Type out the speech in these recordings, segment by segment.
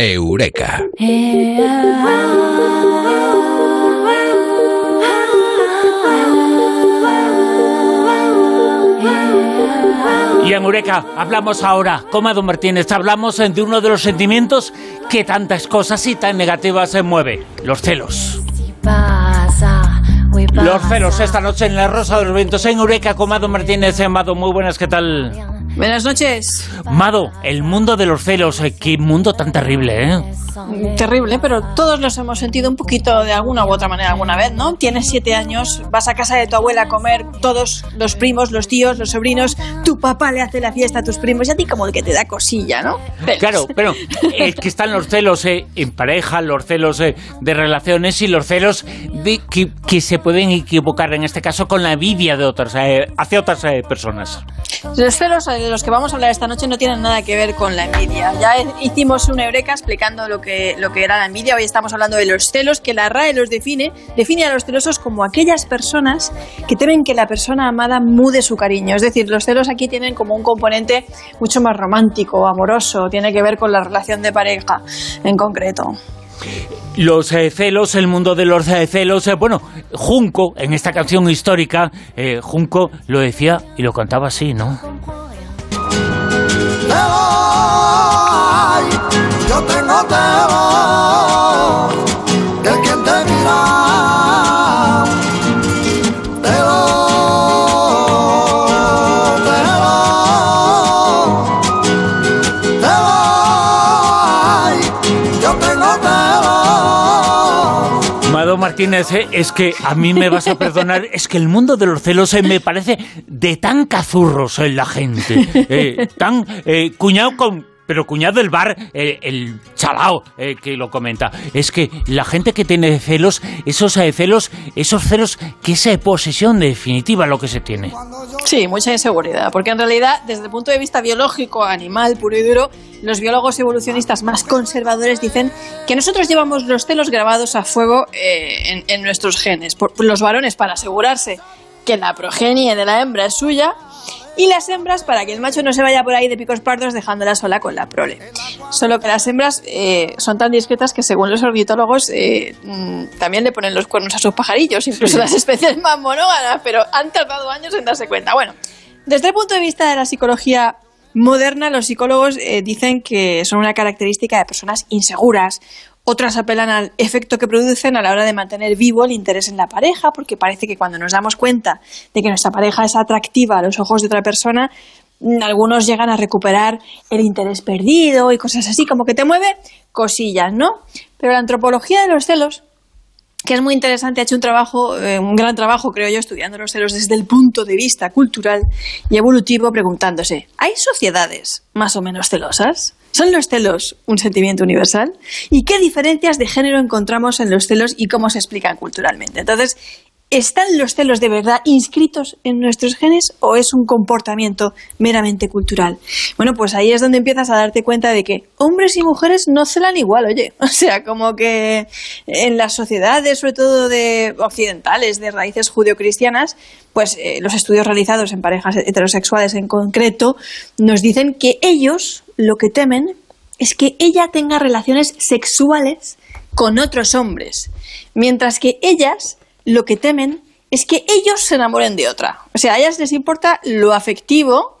Eureka. Y en Eureka hablamos ahora, Comado Martínez, hablamos de uno de los sentimientos que tantas cosas y tan negativas se mueve, los celos. Los celos esta noche en la Rosa de los Vientos en Eureka, Comado Martínez, Amado, muy buenas, ¿qué tal? Buenas noches. Mado, el mundo de los celos, eh, qué mundo tan terrible, ¿eh? Terrible, pero todos los hemos sentido un poquito de alguna u otra manera alguna vez, ¿no? Tienes siete años, vas a casa de tu abuela a comer, todos los primos, los tíos, los sobrinos, tu papá le hace la fiesta a tus primos y a ti como que te da cosilla, ¿no? Claro, pero es que están los celos eh, en pareja, los celos eh, de relaciones y los celos de, que, que, se pueden equivocar en este caso con la envidia de otras, eh, hacia otras eh, personas. Los celos de los que vamos a hablar esta noche no tienen nada que ver con la envidia. Ya hicimos una eureka explicando lo que, lo que era la envidia. Hoy estamos hablando de los celos, que la RAE los define. Define a los celosos como aquellas personas que temen que la persona amada mude su cariño. Es decir, los celos aquí tienen como un componente mucho más romántico, amoroso, tiene que ver con la relación de pareja en concreto. Los eh, celos, el mundo de los eh, celos. Eh, bueno, Junco, en esta canción histórica, Junco lo decía y lo cantaba así, ¿no? Eh, es que a mí me vas a perdonar, es que el mundo de los celos eh, me parece de tan cazurros en la gente, eh, tan eh, cuñado con... Pero cuñado del bar, el chalao eh, que lo comenta, es que la gente que tiene celos, esos eh, celos, esos celos, que es eh, posesión definitiva lo que se tiene. Sí, mucha inseguridad, porque en realidad, desde el punto de vista biológico, animal, puro y duro, los biólogos evolucionistas más conservadores dicen que nosotros llevamos los celos grabados a fuego eh, en, nuestros genes, por los varones para asegurarse que la progenie de la hembra es suya y las hembras para que el macho no se vaya por ahí de picos pardos dejándola sola con la prole. Solo que las hembras eh, son tan discretas que según los ornitólogos eh, mm, también le ponen los cuernos a sus pajarillos, incluso las especies más monógamas, pero han tardado años en darse cuenta. Bueno, desde el punto de vista de la psicología moderna, los psicólogos eh, dicen que son una característica de personas inseguras. Otras apelan al efecto que producen a la hora de mantener vivo el interés en la pareja, porque parece que cuando nos damos cuenta de que nuestra pareja es atractiva a los ojos de otra persona, mm, algunos llegan a recuperar el interés perdido y cosas así, como que te mueve cosillas, ¿no? Pero la antropología de los celos que es muy interesante, ha hecho un trabajo, eh, un gran trabajo, creo yo, estudiando los celos desde el punto de vista cultural y evolutivo, preguntándose, ¿hay sociedades más o menos celosas? ¿Son los celos un sentimiento universal? ¿Y qué diferencias de género encontramos en los celos y cómo se explican culturalmente? Entonces, ¿están los celos de verdad inscritos en nuestros genes o es un comportamiento meramente cultural? Bueno, pues ahí es donde empiezas a darte cuenta de que hombres y mujeres no celan igual, oye. O sea, como que en las sociedades, sobre todo de occidentales, de raíces judeocristianas, pues eh, los estudios realizados en parejas heterosexuales en concreto nos dicen que ellos lo que temen es que ella tenga relaciones sexuales con otros hombres, mientras que ellas lo que temen es que ellos se enamoren de otra. O sea, a ellas les importa lo afectivo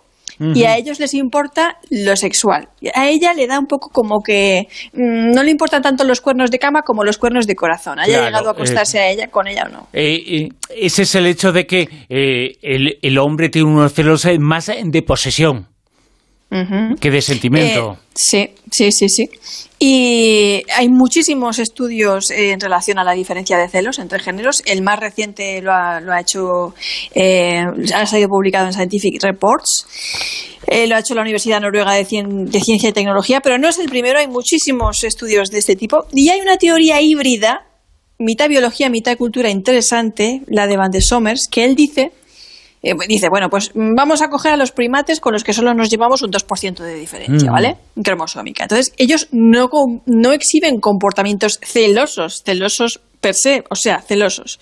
y a ellos les importa lo sexual. A ella le da un poco como que mm, no le importan tanto los cuernos de cama como los cuernos de corazón. Haya Claro, llegado a acostarse a ella con ella o no. Eh, eh, ese es el hecho de que eh, el, el hombre tiene unos celos eh, más de posesión Ujú. que de sentimiento. Eh, sí, sí, sí, sí. Y hay muchísimos estudios eh, en relación a la diferencia de celos entre géneros. El más reciente lo ha, lo ha hecho, eh, ha salido publicado en Scientific Reports. Eh, lo ha hecho la Universidad Noruega de, Cien- de Ciencia y Tecnología, pero no es el primero. Hay muchísimos estudios de este tipo. Y hay una teoría híbrida, mitad biología, mitad cultura interesante, la de Van de Somers, que él dice eh, dice, bueno, pues mm, vamos a coger a los primates con los que solo nos llevamos un 2% de diferencia, Mm. ¿vale? Cromosómica. Entonces, ellos no, no exhiben comportamientos celosos, celosos per se, o sea, celosos.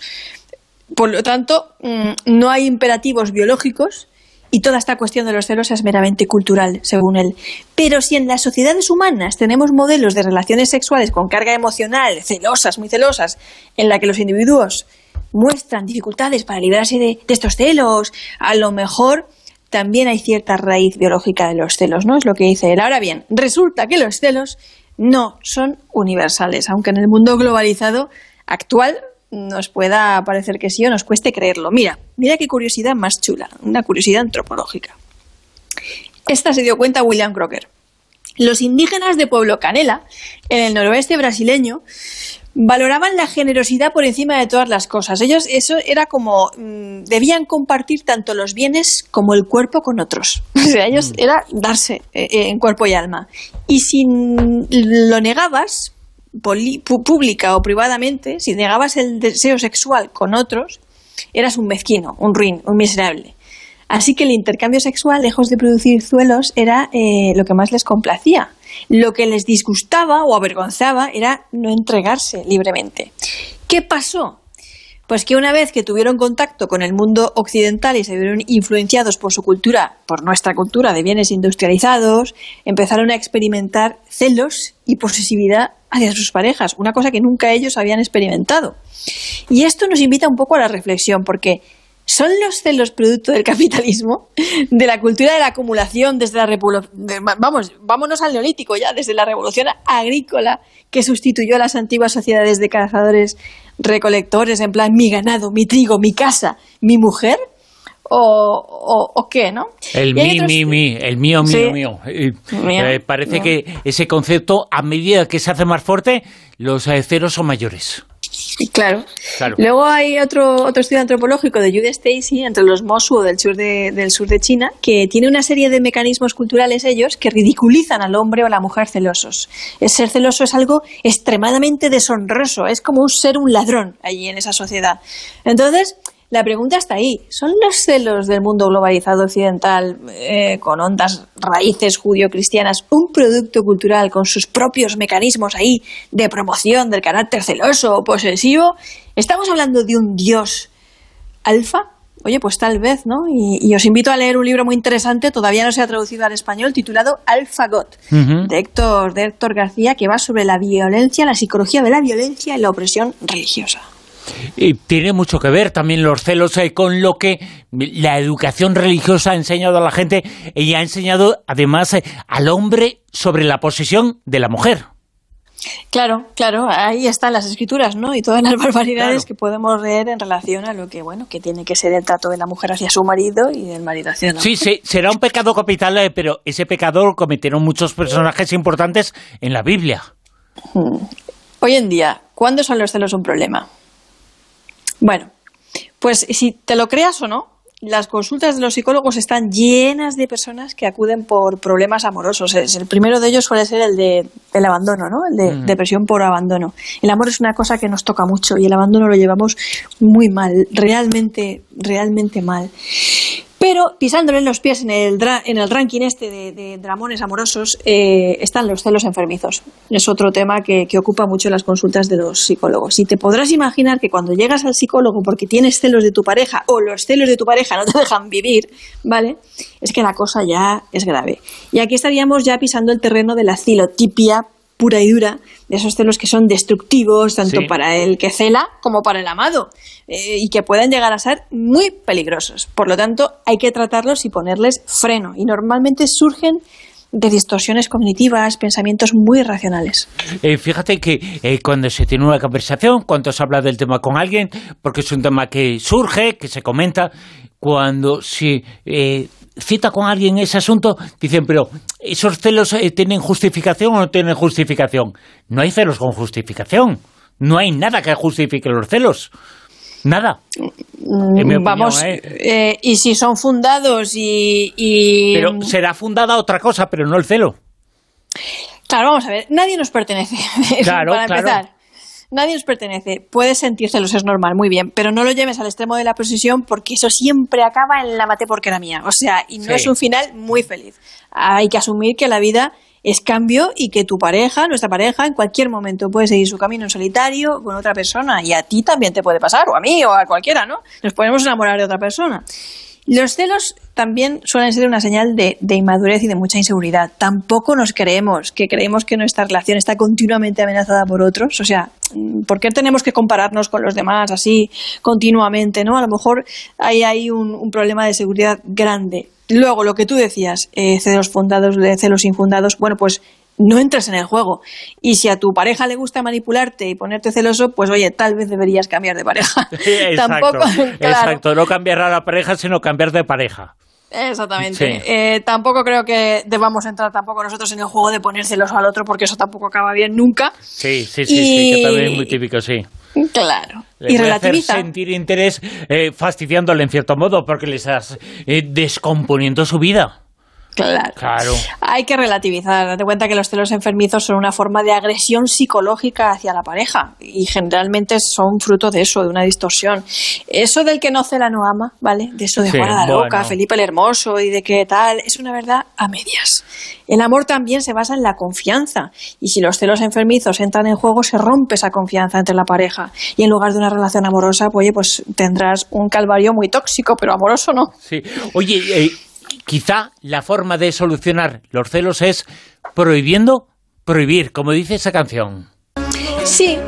Por lo tanto, mm, no hay imperativos biológicos y toda esta cuestión de los celos es meramente cultural, según él. Pero si en las sociedades humanas tenemos modelos de relaciones sexuales con carga emocional, celosas, muy celosas, en la que los individuos muestran dificultades para librarse de, de estos celos, a lo mejor también hay cierta raíz biológica de los celos, ¿no? Es lo que dice él. Ahora bien, resulta que los celos no son universales, aunque en el mundo globalizado actual nos pueda parecer que sí o nos cueste creerlo. Mira, mira qué curiosidad más chula, una curiosidad antropológica. Esta se dio cuenta William Crocker. Los indígenas de Pueblo Canela, en el noroeste brasileño, valoraban la generosidad por encima de todas las cosas. Ellos, eso era como, mm, debían compartir tanto los bienes como el cuerpo con otros. O sea, ellos era darse eh, eh, en cuerpo y alma. Y si lo negabas, pública o privadamente, si negabas el deseo sexual con otros, eras un mezquino, un ruin, un miserable. Así que el intercambio sexual, lejos de producir zuelos, era eh, lo que más les complacía. Lo que les disgustaba o avergonzaba era no entregarse libremente. ¿Qué pasó? Pues que una vez que tuvieron contacto con el mundo occidental y se vieron influenciados por su cultura, por nuestra cultura de bienes industrializados, empezaron a experimentar celos y posesividad hacia sus parejas, una cosa que nunca ellos habían experimentado. Y esto nos invita un poco a la reflexión, porque ¿Son los celos producto del capitalismo? ¿De la cultura de la acumulación desde la revolución? Vamos, vámonos al neolítico ya, desde la revolución agrícola que sustituyó a las antiguas sociedades de cazadores recolectores, en plan mi ganado, mi trigo, mi casa, mi mujer. O, o, qué, ¿no? El mi, mi, el mío, mío, mío. Eh, parece que ese concepto, a medida que se hace más fuerte, los eh, ceros son mayores. Claro. Luego hay otro, otro estudio antropológico de Jude Stacy entre los Mosuo del sur, de, del sur de China que tiene una serie de mecanismos culturales ellos que ridiculizan al hombre o a la mujer celosos. El ser celoso es algo extremadamente deshonroso, es como un ser un ladrón allí en esa sociedad. Entonces, la pregunta está ahí. ¿Son los celos del mundo globalizado occidental, eh, con ondas raíces judío-cristianas, un producto cultural con sus propios mecanismos ahí de promoción del carácter celoso o posesivo? ¿Estamos hablando de un dios alfa? Oye, pues tal vez, ¿no? Y, os invito a leer un libro muy interesante, todavía no se ha traducido al español, titulado Alpha God, de, Héctor, de Héctor García, que va sobre la violencia, la psicología de la violencia y la opresión religiosa. Y tiene mucho que ver también los celos eh, con lo que la educación religiosa ha enseñado a la gente y ha enseñado además eh, al hombre sobre la posesión de la mujer. Claro, claro, ahí están las escrituras, ¿no? Y todas las barbaridades que podemos leer en relación a lo que, bueno, que tiene que ser el trato de la mujer hacia su marido y del marido hacia la sí, Sí, será un pecado capital, eh, pero ese pecado lo cometieron muchos personajes importantes en la Biblia. Hmm. Hoy en día, ¿cuándo son los celos un problema? Bueno, pues si te lo creas o no, las consultas de los psicólogos están llenas de personas que acuden por problemas amorosos. El primero de ellos suele ser el de, del abandono, ¿no? El de depresión por abandono. El amor es una cosa que nos toca mucho y el abandono lo llevamos muy mal, realmente, realmente mal. Pero pisándole en los pies en el, en el ranking este de, dramones amorosos eh, están los celos enfermizos. Es otro tema que, que, ocupa mucho las consultas de los psicólogos. Y te podrás imaginar que cuando llegas al psicólogo porque tienes celos de tu pareja o los celos de tu pareja no te dejan vivir, ¿vale? Es que la cosa ya es grave. Y aquí estaríamos ya pisando el terreno de la cilotipia pura y dura, de esos celos que son destructivos tanto para el que cela como para el amado eh, y que pueden llegar a ser muy peligrosos. Por lo tanto, hay que tratarlos y ponerles freno. Y normalmente surgen de distorsiones cognitivas, pensamientos muy irracionales. Eh, fíjate que eh, cuando se tiene una conversación, cuando se habla del tema con alguien, porque es un tema que surge, que se comenta, cuando se cita con alguien ese asunto, dicen, pero ¿esos celos eh, tienen justificación o no tienen justificación? No hay celos con justificación. No hay nada que justifique los celos. Nada. Vamos, ¿eh? Eh, y si son fundados y, Pero será fundada otra cosa, pero no el celo. Claro, vamos a ver, nadie nos pertenece. Claro, para empezar. Nadie os pertenece. Puedes sentir celos, es normal, muy bien, pero no lo lleves al extremo de la posesión porque eso siempre acaba en la mate porque era mía. O sea, y no es un final muy feliz. Hay que asumir que la vida es cambio y que tu pareja, nuestra pareja, en cualquier momento puede seguir su camino en solitario con otra persona y a ti también te puede pasar, o a mí, o a cualquiera, ¿no? Nos podemos enamorar de otra persona. Los celos también suelen ser una señal de, inmadurez y de mucha inseguridad. Tampoco nos creemos que creemos que nuestra relación está continuamente amenazada por otros. O sea, ¿por qué tenemos que compararnos con los demás así continuamente? ¿no? A lo mejor hay ahí un, un problema de seguridad grande. Luego, lo que tú decías, eh, celos fundados, celos infundados, bueno, pues no entres en el juego. Y si a tu pareja le gusta manipularte y ponerte celoso, pues oye, tal vez deberías cambiar de pareja. exacto, Tampoco, claro. exacto, no cambiar a la pareja, sino cambiar de pareja. Exactamente. Sí. Eh, tampoco creo que debamos entrar tampoco nosotros en el juego de poner celoso al otro, porque eso tampoco acaba bien nunca. Sí, sí, sí, Y- sí, que también es muy típico, sí. Claro. Le y voy a hacer relativiza. sentir interés eh, fastidiándole en cierto modo, porque le estás eh, descomponiendo su vida. Claro. Claro. Hay que relativizar. Date cuenta que los celos enfermizos son una forma de agresión psicológica hacia la pareja y generalmente son fruto de eso, de una distorsión. Eso del que no cela no ama, ¿vale? De eso de Sí, Juana la Loca, bueno. Felipe el Hermoso y de qué tal, es una verdad a medias. El amor también se basa en la confianza y si los celos enfermizos entran en juego se rompe esa confianza entre la pareja y en lugar de una relación amorosa, pues, oye, pues tendrás un calvario muy tóxico, pero amoroso no. Sí. Oye, eh, quizá la forma de solucionar los celos es prohibiendo prohibir, como dice esa canción. Sí,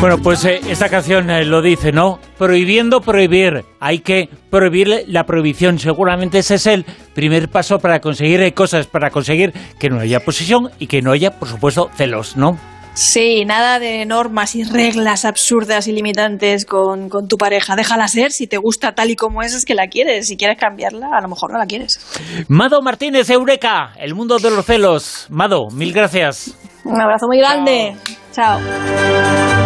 Bueno, pues eh, esta canción eh, lo dice, ¿no? Prohibiendo prohibir. Hay que prohibir la prohibición. Seguramente ese es el primer paso para conseguir eh, cosas, para conseguir que no haya posesión y que no haya, por supuesto, celos, ¿no? Sí, nada de normas y reglas absurdas y limitantes con, con tu pareja. Déjala ser, si te gusta tal y como es, es que la quieres. Si quieres cambiarla, a lo mejor no la quieres. Mado Martínez, Eureka, el mundo de los celos. Mado, mil gracias. Un abrazo muy grande. Chao.